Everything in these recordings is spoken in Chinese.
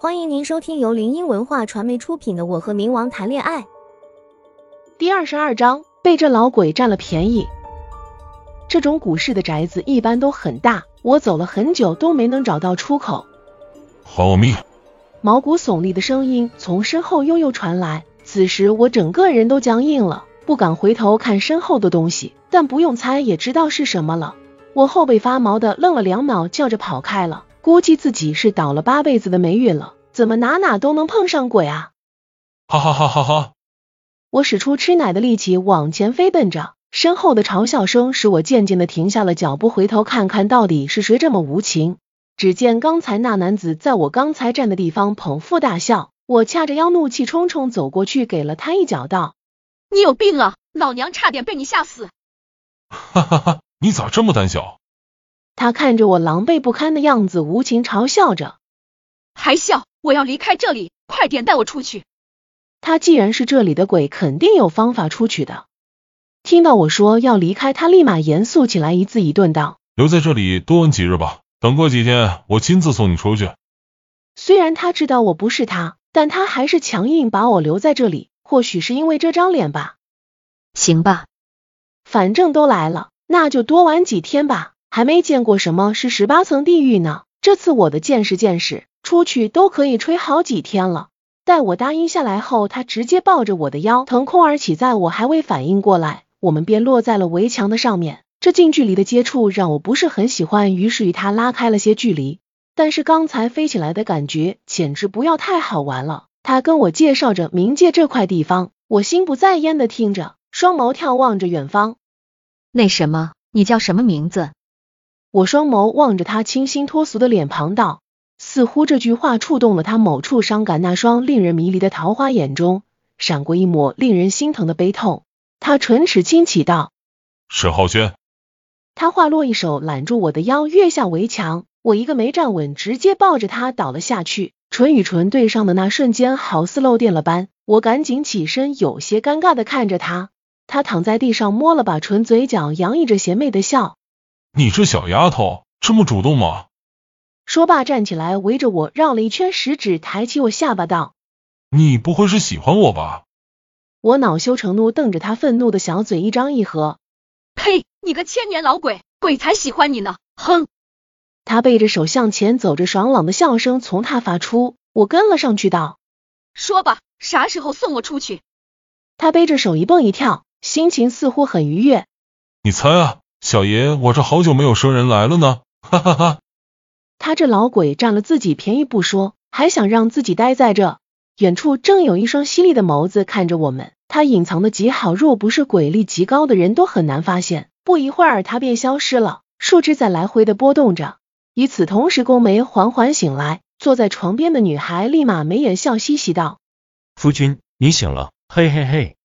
欢迎您收听由林音文化传媒出品的《我和冥王谈恋爱》第二十二章，被这老鬼占了便宜。这种古式的宅子一般都很大，我走了很久都没能找到出口。还我命！毛骨悚立的声音从身后悠悠传来，此时我整个人都僵硬了，不敢回头看身后的东西，但不用猜也知道是什么了。我后背发毛的愣了两秒，叫着跑开了。估计自己是倒了八辈子的霉运了，怎么哪哪都能碰上鬼啊！哈哈哈哈哈！我使出吃奶的力气往前飞奔着，身后的嘲笑声使我渐渐的停下了脚步，回头看看到底是谁这么无情。只见刚才那男子在我刚才站的地方捧腹大笑，我掐着腰怒气冲冲走过去，给了他一脚，道：“你有病啊！老娘差点被你吓死！”哈哈哈！你咋这么胆小？他看着我狼狈不堪的样子，无情嘲笑着，还笑！我要离开这里，快点带我出去！他既然是这里的鬼，肯定有方法出去的。听到我说要离开，他立马严肃起来，一字一顿道：“留在这里多玩几日吧，等过几天我亲自送你出去。”虽然他知道我不是他，但他还是强硬把我留在这里。或许是因为这张脸吧。行吧，反正都来了，那就多玩几天吧。还没见过什么是十八层地狱呢，这次我的见识见识，出去都可以吹好几天了。待我答应下来后，他直接抱着我的腰腾空而起，在我还未反应过来，我们便落在了围墙的上面。这近距离的接触让我不是很喜欢，于是与他拉开了些距离。但是刚才飞起来的感觉简直不要太好玩了。他跟我介绍着冥界这块地方，我心不在焉的听着，双眸眺望着远方。那什么，你叫什么名字？我双眸望着他清新脱俗的脸庞，道：“似乎这句话触动了他某处伤感。”那双令人迷离的桃花眼中闪过一抹令人心疼的悲痛。他唇齿轻启道：“沈浩轩。”他话落，一手揽住我的腰，跃下围墙。我一个没站稳，直接抱着他倒了下去。唇与唇对上的那瞬间，好似漏电了般。我赶紧起身，有些尴尬的看着他。他躺在地上，摸了把唇，嘴角洋溢着邪魅的笑。你这小丫头这么主动吗？说罢站起来，围着我绕了一圈，食指抬起我下巴道：“你不会是喜欢我吧？”我恼羞成怒，瞪着他愤怒的小嘴一张一合。呸！你个千年老鬼，鬼才喜欢你呢！哼！他背着手向前走着，爽朗的笑声从他发出。我跟了上去道：“说吧，啥时候送我出去？”他背着手一蹦一跳，心情似乎很愉悦。你猜啊？小爷，我这好久没有生人来了呢，哈哈哈！他这老鬼占了自己便宜不说，还想让自己待在这。远处正有一双犀利的眸子看着我们，他隐藏的极好，若不是鬼力极高的人都很难发现。不一会儿，他便消失了。树枝在来回的波动着。与此同时，宫梅缓缓醒来，坐在床边的女孩立马眉眼笑嘻嘻道：“夫君，你醒了，嘿嘿嘿。”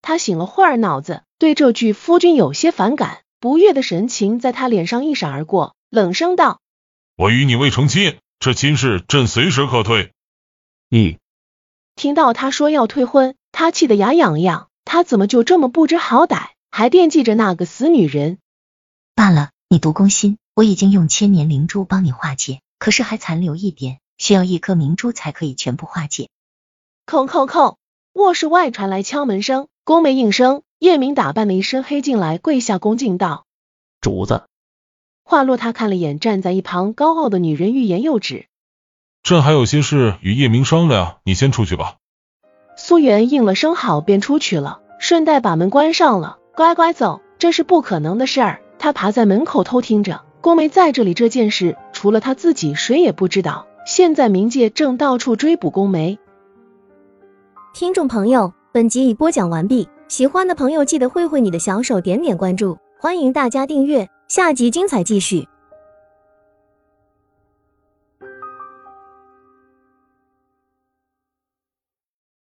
他醒了会儿，脑子对这句夫君有些反感。不悦的神情在他脸上一闪而过，冷声道：“我与你未成亲，这亲事朕随时可退。”你听到他说要退婚，他气得牙痒痒。他怎么就这么不知好歹，还惦记着那个死女人？罢了，你毒攻心，我已经用千年灵珠帮你化解，可是还残留一点，需要一颗明珠才可以全部化解。叩叩叩，卧室外传来敲门声，宫梅应声。叶明打扮了一身黑进来，跪下恭敬道：“主子。”话落，他看了眼站在一旁高傲的女人，欲言又止。朕还有些事与叶明商量，你先出去吧。苏元应了声好，便出去了，顺带把门关上了。乖乖走，这是不可能的事儿。他爬在门口偷听着，宫梅在这里这件事，除了他自己，谁也不知道。现在冥界正到处追捕宫梅。听众朋友，本集已播讲完毕。喜欢的朋友记得挥挥你的小手，点点关注，欢迎大家订阅，下集精彩继续。